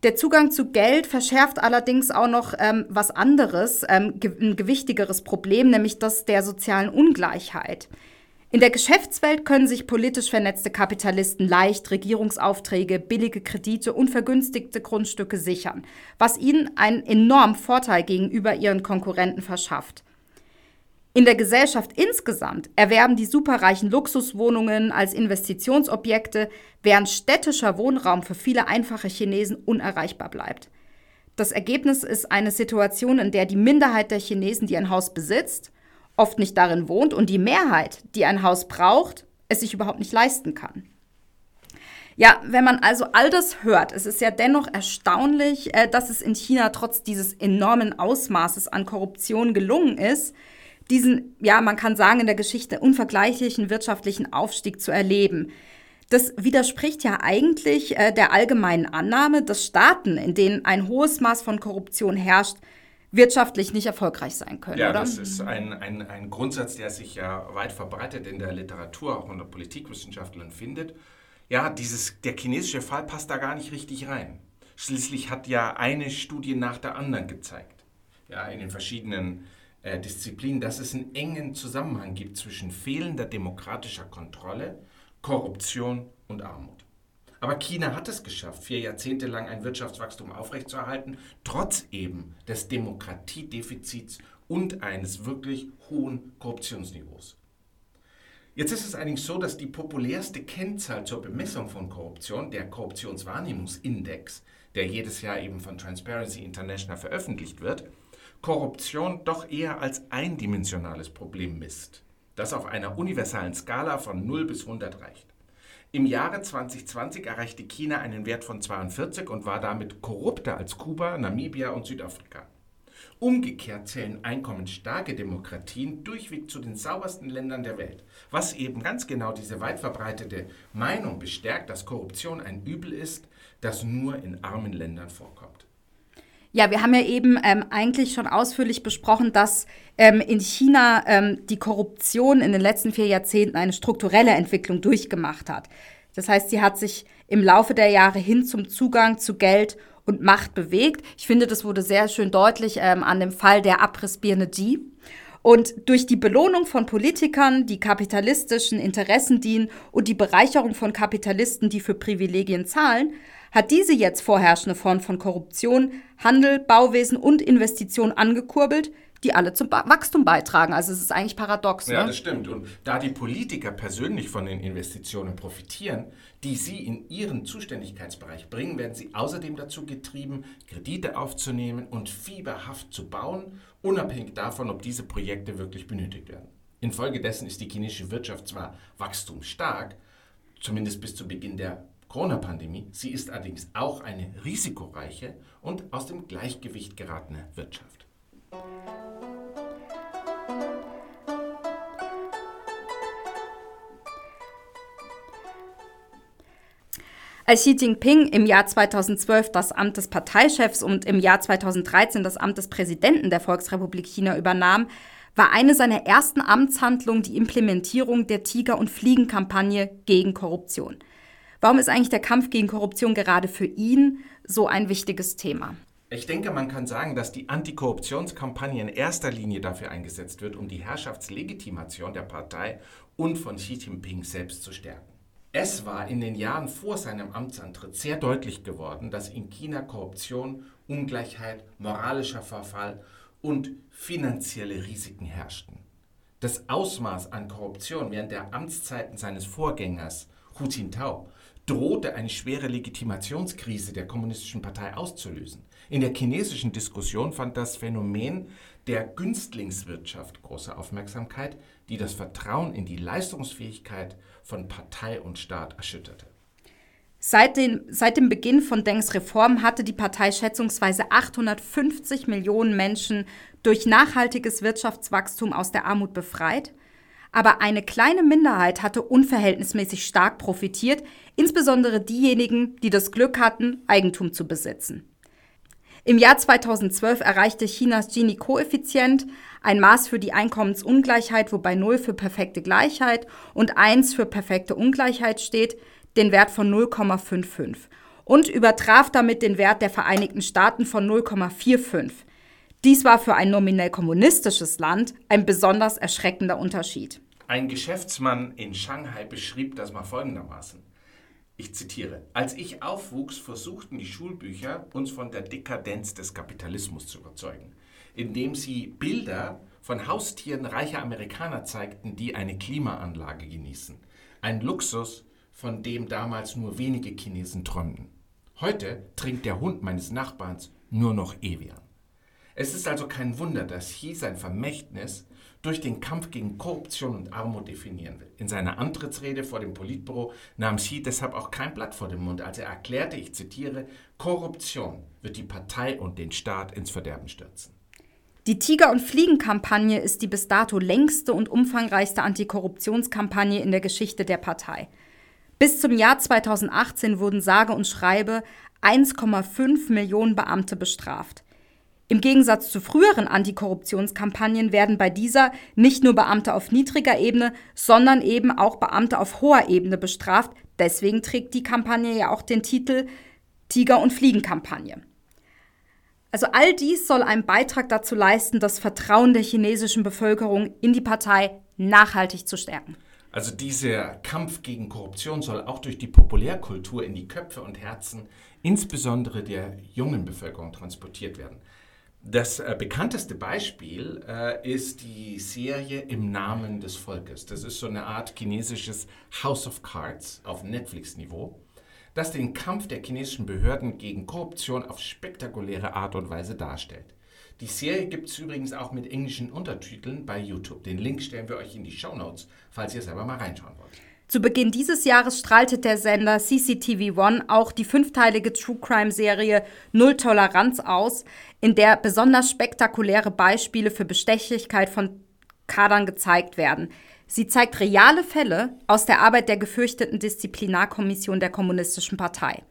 Der Zugang zu Geld verschärft allerdings auch noch ähm, was anderes, ähm, ein gewichtigeres Problem, nämlich das der sozialen Ungleichheit. In der Geschäftswelt können sich politisch vernetzte Kapitalisten leicht Regierungsaufträge, billige Kredite und vergünstigte Grundstücke sichern, was ihnen einen enormen Vorteil gegenüber ihren Konkurrenten verschafft. In der Gesellschaft insgesamt erwerben die superreichen Luxuswohnungen als Investitionsobjekte, während städtischer Wohnraum für viele einfache Chinesen unerreichbar bleibt. Das Ergebnis ist eine Situation, in der die Minderheit der Chinesen, die ein Haus besitzt, oft nicht darin wohnt und die Mehrheit, die ein Haus braucht, es sich überhaupt nicht leisten kann. Ja, wenn man also all das hört, es ist ja dennoch erstaunlich, äh, dass es in China trotz dieses enormen Ausmaßes an Korruption gelungen ist, diesen, ja, man kann sagen, in der Geschichte unvergleichlichen wirtschaftlichen Aufstieg zu erleben. Das widerspricht ja eigentlich äh, der allgemeinen Annahme, dass Staaten, in denen ein hohes Maß von Korruption herrscht, wirtschaftlich nicht erfolgreich sein können. Ja, oder? das ist ein, ein, ein Grundsatz, der sich ja weit verbreitet in der Literatur, auch unter Politikwissenschaftlern findet. Ja, dieses, der chinesische Fall passt da gar nicht richtig rein. Schließlich hat ja eine Studie nach der anderen gezeigt, ja, in den verschiedenen äh, dass es einen engen Zusammenhang gibt zwischen fehlender demokratischer Kontrolle, Korruption und Armut. Aber China hat es geschafft, vier Jahrzehnte lang ein Wirtschaftswachstum aufrechtzuerhalten, trotz eben des Demokratiedefizits und eines wirklich hohen Korruptionsniveaus. Jetzt ist es allerdings so, dass die populärste Kennzahl zur Bemessung von Korruption, der Korruptionswahrnehmungsindex, der jedes Jahr eben von Transparency International veröffentlicht wird, Korruption doch eher als eindimensionales Problem misst, das auf einer universalen Skala von 0 bis 100 reicht. Im Jahre 2020 erreichte China einen Wert von 42 und war damit korrupter als Kuba, Namibia und Südafrika. Umgekehrt zählen einkommensstarke Demokratien durchweg zu den saubersten Ländern der Welt, was eben ganz genau diese weit verbreitete Meinung bestärkt, dass Korruption ein Übel ist, das nur in armen Ländern vorkommt. Ja, wir haben ja eben ähm, eigentlich schon ausführlich besprochen, dass ähm, in China ähm, die Korruption in den letzten vier Jahrzehnten eine strukturelle Entwicklung durchgemacht hat. Das heißt, sie hat sich im Laufe der Jahre hin zum Zugang zu Geld und Macht bewegt. Ich finde, das wurde sehr schön deutlich ähm, an dem Fall der Abrissbirne G. Und durch die Belohnung von Politikern, die kapitalistischen Interessen dienen und die Bereicherung von Kapitalisten, die für Privilegien zahlen, hat diese jetzt vorherrschende Form von Korruption Handel, Bauwesen und Investitionen angekurbelt, die alle zum Wachstum beitragen. Also es ist eigentlich paradox. Ja, ne? das stimmt. Und da die Politiker persönlich von den Investitionen profitieren, die sie in ihren Zuständigkeitsbereich bringen, werden sie außerdem dazu getrieben, Kredite aufzunehmen und fieberhaft zu bauen, unabhängig davon, ob diese Projekte wirklich benötigt werden. Infolgedessen ist die chinesische Wirtschaft zwar wachstumsstark, zumindest bis zu Beginn der Corona-Pandemie. Sie ist allerdings auch eine risikoreiche und aus dem Gleichgewicht geratene Wirtschaft. Als Xi Jinping im Jahr 2012 das Amt des Parteichefs und im Jahr 2013 das Amt des Präsidenten der Volksrepublik China übernahm, war eine seiner ersten Amtshandlungen die Implementierung der Tiger- und Fliegenkampagne gegen Korruption. Warum ist eigentlich der Kampf gegen Korruption gerade für ihn so ein wichtiges Thema? Ich denke, man kann sagen, dass die Antikorruptionskampagne in erster Linie dafür eingesetzt wird, um die Herrschaftslegitimation der Partei und von Xi Jinping selbst zu stärken. Es war in den Jahren vor seinem Amtsantritt sehr deutlich geworden, dass in China Korruption, Ungleichheit, moralischer Verfall und finanzielle Risiken herrschten. Das Ausmaß an Korruption während der Amtszeiten seines Vorgängers Hu Jintao drohte eine schwere Legitimationskrise der kommunistischen Partei auszulösen. In der chinesischen Diskussion fand das Phänomen der Günstlingswirtschaft große Aufmerksamkeit, die das Vertrauen in die Leistungsfähigkeit von Partei und Staat erschütterte. Seit, den, seit dem Beginn von Dengs Reform hatte die Partei schätzungsweise 850 Millionen Menschen durch nachhaltiges Wirtschaftswachstum aus der Armut befreit. Aber eine kleine Minderheit hatte unverhältnismäßig stark profitiert, insbesondere diejenigen, die das Glück hatten, Eigentum zu besitzen. Im Jahr 2012 erreichte Chinas Gini-Koeffizient ein Maß für die Einkommensungleichheit, wobei 0 für perfekte Gleichheit und 1 für perfekte Ungleichheit steht, den Wert von 0,55 und übertraf damit den Wert der Vereinigten Staaten von 0,45. Dies war für ein nominell kommunistisches Land ein besonders erschreckender Unterschied. Ein Geschäftsmann in Shanghai beschrieb das mal folgendermaßen. Ich zitiere, als ich aufwuchs, versuchten die Schulbücher, uns von der Dekadenz des Kapitalismus zu überzeugen, indem sie Bilder von Haustieren reicher Amerikaner zeigten, die eine Klimaanlage genießen. Ein Luxus, von dem damals nur wenige Chinesen träumten. Heute trinkt der Hund meines Nachbarns nur noch Evian. Es ist also kein Wunder, dass Xi sein Vermächtnis durch den Kampf gegen Korruption und Armut definieren will. In seiner Antrittsrede vor dem Politbüro nahm Xi deshalb auch kein Blatt vor den Mund, als er erklärte, ich zitiere, Korruption wird die Partei und den Staat ins Verderben stürzen. Die Tiger- und Fliegenkampagne ist die bis dato längste und umfangreichste Antikorruptionskampagne in der Geschichte der Partei. Bis zum Jahr 2018 wurden sage und schreibe 1,5 Millionen Beamte bestraft. Im Gegensatz zu früheren Antikorruptionskampagnen werden bei dieser nicht nur Beamte auf niedriger Ebene, sondern eben auch Beamte auf hoher Ebene bestraft. Deswegen trägt die Kampagne ja auch den Titel Tiger- und Fliegenkampagne. Also all dies soll einen Beitrag dazu leisten, das Vertrauen der chinesischen Bevölkerung in die Partei nachhaltig zu stärken. Also dieser Kampf gegen Korruption soll auch durch die Populärkultur in die Köpfe und Herzen insbesondere der jungen Bevölkerung transportiert werden. Das äh, bekannteste Beispiel äh, ist die Serie Im Namen des Volkes. Das ist so eine Art chinesisches House of Cards auf Netflix-Niveau, das den Kampf der chinesischen Behörden gegen Korruption auf spektakuläre Art und Weise darstellt. Die Serie gibt es übrigens auch mit englischen Untertiteln bei YouTube. Den Link stellen wir euch in die Show Notes, falls ihr selber mal reinschauen wollt. Zu Beginn dieses Jahres strahlte der Sender CCTV One auch die fünfteilige True Crime Serie Null Toleranz aus, in der besonders spektakuläre Beispiele für Bestechlichkeit von Kadern gezeigt werden. Sie zeigt reale Fälle aus der Arbeit der gefürchteten Disziplinarkommission der Kommunistischen Partei.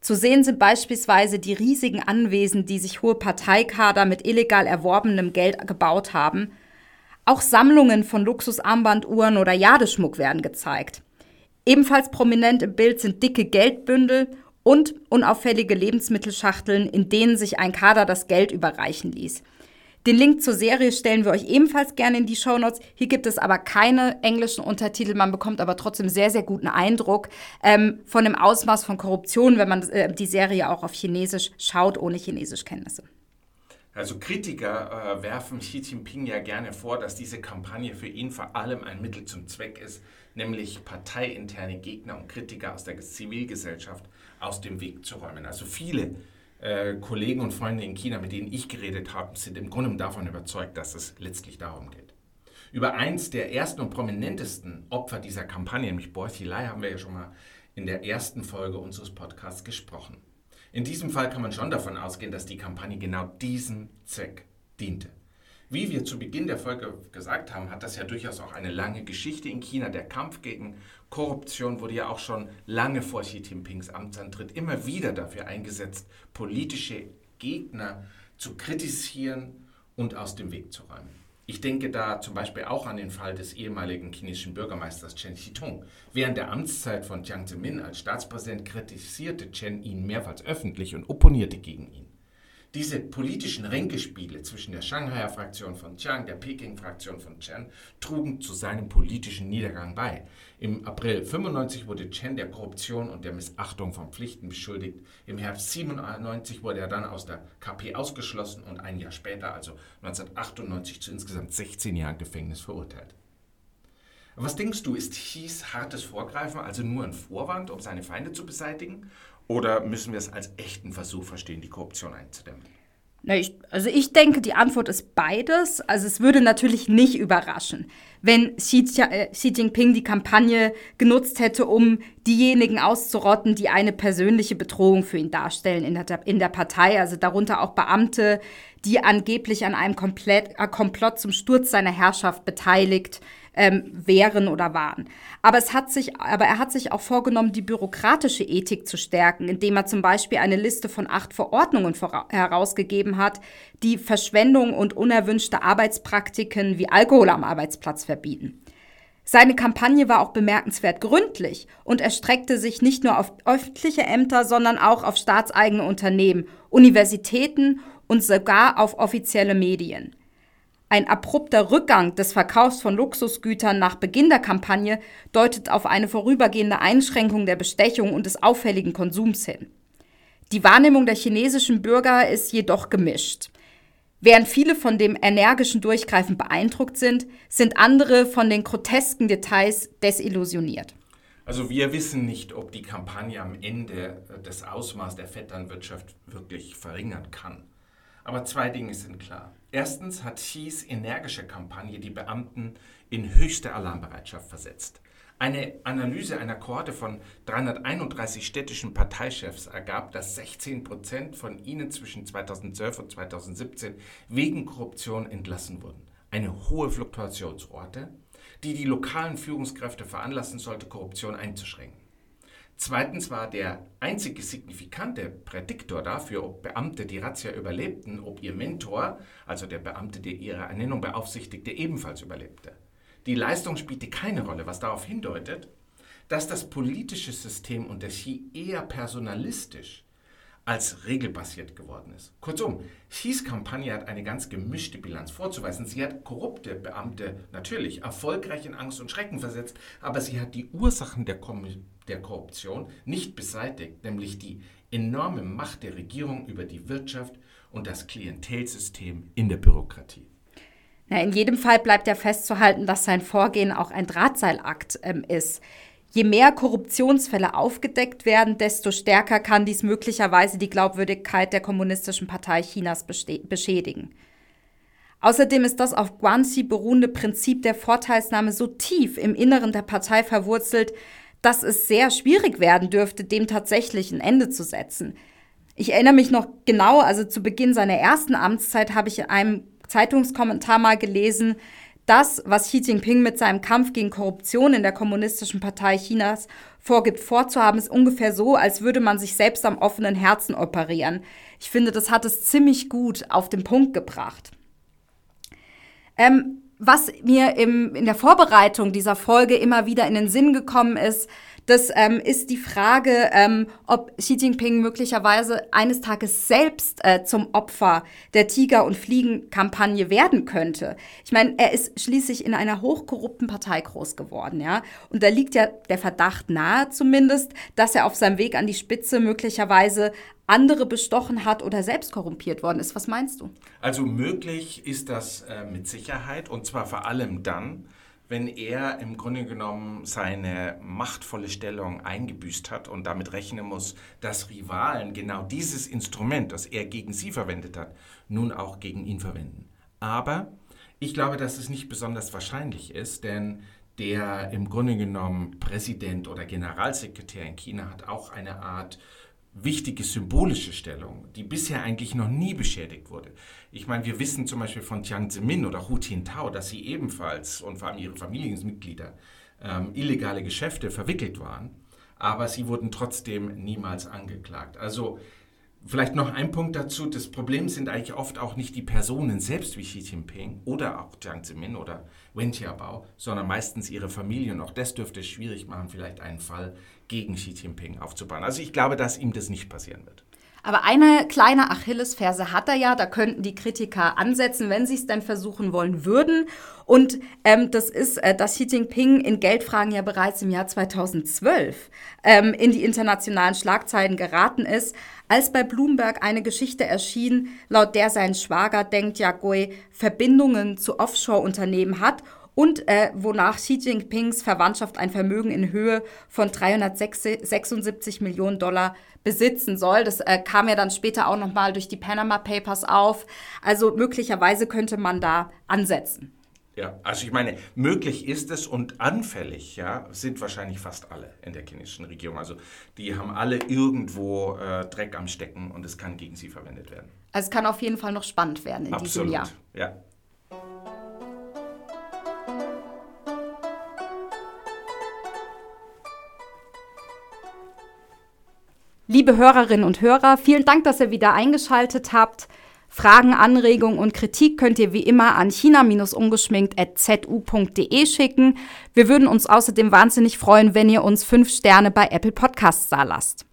Zu sehen sind beispielsweise die riesigen Anwesen, die sich hohe Parteikader mit illegal erworbenem Geld gebaut haben. Auch Sammlungen von Luxusarmbanduhren oder Jadeschmuck werden gezeigt. Ebenfalls prominent im Bild sind dicke Geldbündel und unauffällige Lebensmittelschachteln, in denen sich ein Kader das Geld überreichen ließ. Den Link zur Serie stellen wir euch ebenfalls gerne in die Show Notes. Hier gibt es aber keine englischen Untertitel. Man bekommt aber trotzdem sehr, sehr guten Eindruck ähm, von dem Ausmaß von Korruption, wenn man äh, die Serie auch auf Chinesisch schaut, ohne Chinesischkenntnisse. Also Kritiker äh, werfen Xi Jinping ja gerne vor, dass diese Kampagne für ihn vor allem ein Mittel zum Zweck ist, nämlich parteiinterne Gegner und Kritiker aus der Zivilgesellschaft aus dem Weg zu räumen. Also viele äh, Kollegen und Freunde in China, mit denen ich geredet habe, sind im Grunde davon überzeugt, dass es letztlich darum geht. Über eins der ersten und prominentesten Opfer dieser Kampagne, nämlich Bo Xilai, haben wir ja schon mal in der ersten Folge unseres Podcasts gesprochen. In diesem Fall kann man schon davon ausgehen, dass die Kampagne genau diesem Zweck diente. Wie wir zu Beginn der Folge gesagt haben, hat das ja durchaus auch eine lange Geschichte in China. Der Kampf gegen Korruption wurde ja auch schon lange vor Xi Jinpings Amtsantritt immer wieder dafür eingesetzt, politische Gegner zu kritisieren und aus dem Weg zu räumen. Ich denke da zum Beispiel auch an den Fall des ehemaligen chinesischen Bürgermeisters Chen Xitung. Während der Amtszeit von Jiang Zemin als Staatspräsident kritisierte Chen ihn mehrfach öffentlich und opponierte gegen ihn. Diese politischen Ränkespiele zwischen der Shanghaier Fraktion von Chiang, der Peking-Fraktion von Chen, trugen zu seinem politischen Niedergang bei. Im April 95 wurde Chen der Korruption und der Missachtung von Pflichten beschuldigt. Im Herbst 97 wurde er dann aus der KP ausgeschlossen und ein Jahr später, also 1998, zu insgesamt 16 Jahren Gefängnis verurteilt. Was denkst du, ist Xis hartes Vorgreifen also nur ein Vorwand, um seine Feinde zu beseitigen? Oder müssen wir es als echten Versuch verstehen, die Korruption einzudämmen? Na, ich, also ich denke, die Antwort ist beides. Also es würde natürlich nicht überraschen, wenn Xi, äh, Xi Jinping die Kampagne genutzt hätte, um diejenigen auszurotten, die eine persönliche Bedrohung für ihn darstellen in der, in der Partei. Also darunter auch Beamte, die angeblich an einem Komplett, äh, Komplott zum Sturz seiner Herrschaft beteiligt ähm, wären oder waren. Aber, es hat sich, aber er hat sich auch vorgenommen, die bürokratische Ethik zu stärken, indem er zum Beispiel eine Liste von acht Verordnungen herausgegeben hat, die Verschwendung und unerwünschte Arbeitspraktiken wie Alkohol am Arbeitsplatz verbieten. Seine Kampagne war auch bemerkenswert gründlich und erstreckte sich nicht nur auf öffentliche Ämter, sondern auch auf staatseigene Unternehmen, Universitäten und sogar auf offizielle Medien. Ein abrupter Rückgang des Verkaufs von Luxusgütern nach Beginn der Kampagne deutet auf eine vorübergehende Einschränkung der Bestechung und des auffälligen Konsums hin. Die Wahrnehmung der chinesischen Bürger ist jedoch gemischt. Während viele von dem energischen Durchgreifen beeindruckt sind, sind andere von den grotesken Details desillusioniert. Also wir wissen nicht, ob die Kampagne am Ende das Ausmaß der Vetternwirtschaft wirklich verringern kann. Aber zwei Dinge sind klar. Erstens hat Xis energische Kampagne die Beamten in höchste Alarmbereitschaft versetzt. Eine Analyse einer Kohorte von 331 städtischen Parteichefs ergab, dass 16 Prozent von ihnen zwischen 2012 und 2017 wegen Korruption entlassen wurden. Eine hohe Fluktuationsorte, die die lokalen Führungskräfte veranlassen sollte, Korruption einzuschränken. Zweitens war der einzige signifikante Prädiktor dafür, ob Beamte die Razzia überlebten, ob ihr Mentor, also der Beamte, der ihre Ernennung beaufsichtigte, ebenfalls überlebte. Die Leistung spielte keine Rolle, was darauf hindeutet, dass das politische System unter Xi eher personalistisch als regelbasiert geworden ist. Kurzum, Xis Kampagne hat eine ganz gemischte Bilanz vorzuweisen. Sie hat korrupte Beamte natürlich erfolgreich in Angst und Schrecken versetzt, aber sie hat die Ursachen der, der Korruption nicht beseitigt, nämlich die enorme Macht der Regierung über die Wirtschaft und das Klientelsystem in der Bürokratie. Na, in jedem Fall bleibt ja festzuhalten, dass sein Vorgehen auch ein Drahtseilakt ähm, ist. Je mehr Korruptionsfälle aufgedeckt werden, desto stärker kann dies möglicherweise die Glaubwürdigkeit der Kommunistischen Partei Chinas beschädigen. Außerdem ist das auf Guanxi beruhende Prinzip der Vorteilsnahme so tief im Inneren der Partei verwurzelt, dass es sehr schwierig werden dürfte, dem tatsächlich ein Ende zu setzen. Ich erinnere mich noch genau, also zu Beginn seiner ersten Amtszeit habe ich in einem Zeitungskommentar mal gelesen, das, was Xi Jinping mit seinem Kampf gegen Korruption in der Kommunistischen Partei Chinas vorgibt vorzuhaben, ist ungefähr so, als würde man sich selbst am offenen Herzen operieren. Ich finde, das hat es ziemlich gut auf den Punkt gebracht. Ähm, was mir im, in der Vorbereitung dieser Folge immer wieder in den Sinn gekommen ist, das ähm, ist die Frage, ähm, ob Xi Jinping möglicherweise eines Tages selbst äh, zum Opfer der Tiger- und Fliegenkampagne werden könnte. Ich meine, er ist schließlich in einer hochkorrupten Partei groß geworden, ja. Und da liegt ja der Verdacht nahe zumindest, dass er auf seinem Weg an die Spitze möglicherweise andere bestochen hat oder selbst korrumpiert worden ist. Was meinst du? Also möglich ist das äh, mit Sicherheit und zwar vor allem dann, wenn er im Grunde genommen seine machtvolle Stellung eingebüßt hat und damit rechnen muss, dass Rivalen genau dieses Instrument, das er gegen sie verwendet hat, nun auch gegen ihn verwenden. Aber ich glaube, dass es nicht besonders wahrscheinlich ist, denn der im Grunde genommen Präsident oder Generalsekretär in China hat auch eine Art wichtige symbolische Stellung, die bisher eigentlich noch nie beschädigt wurde. Ich meine, wir wissen zum Beispiel von Jiang Zemin oder Hu Jintao, dass sie ebenfalls und vor allem ihre Familienmitglieder ähm, illegale Geschäfte verwickelt waren, aber sie wurden trotzdem niemals angeklagt. Also Vielleicht noch ein Punkt dazu. Das Problem sind eigentlich oft auch nicht die Personen selbst wie Xi Jinping oder auch Jiang Zemin oder Wen Jiabao, sondern meistens ihre Familien. Auch das dürfte es schwierig machen, vielleicht einen Fall gegen Xi Jinping aufzubauen. Also ich glaube, dass ihm das nicht passieren wird. Aber eine kleine Achillesferse hat er ja, da könnten die Kritiker ansetzen, wenn sie es denn versuchen wollen würden. Und ähm, das ist, äh, dass Xi Jinping in Geldfragen ja bereits im Jahr 2012 ähm, in die internationalen Schlagzeilen geraten ist, als bei Bloomberg eine Geschichte erschien, laut der sein Schwager Deng Jiagui Verbindungen zu Offshore-Unternehmen hat und äh, wonach Xi Jinpings Verwandtschaft ein Vermögen in Höhe von 376 Millionen Dollar besitzen soll. Das äh, kam ja dann später auch nochmal durch die Panama Papers auf. Also möglicherweise könnte man da ansetzen. Ja, also ich meine, möglich ist es und anfällig, ja, sind wahrscheinlich fast alle in der chinesischen Regierung. Also die haben alle irgendwo äh, Dreck am Stecken und es kann gegen sie verwendet werden. Also es kann auf jeden Fall noch spannend werden in Absolut, diesem Jahr. Ja. Liebe Hörerinnen und Hörer, vielen Dank, dass ihr wieder eingeschaltet habt. Fragen, Anregungen und Kritik könnt ihr wie immer an china-ungeschminkt.zu.de schicken. Wir würden uns außerdem wahnsinnig freuen, wenn ihr uns fünf Sterne bei Apple Podcasts da lasst.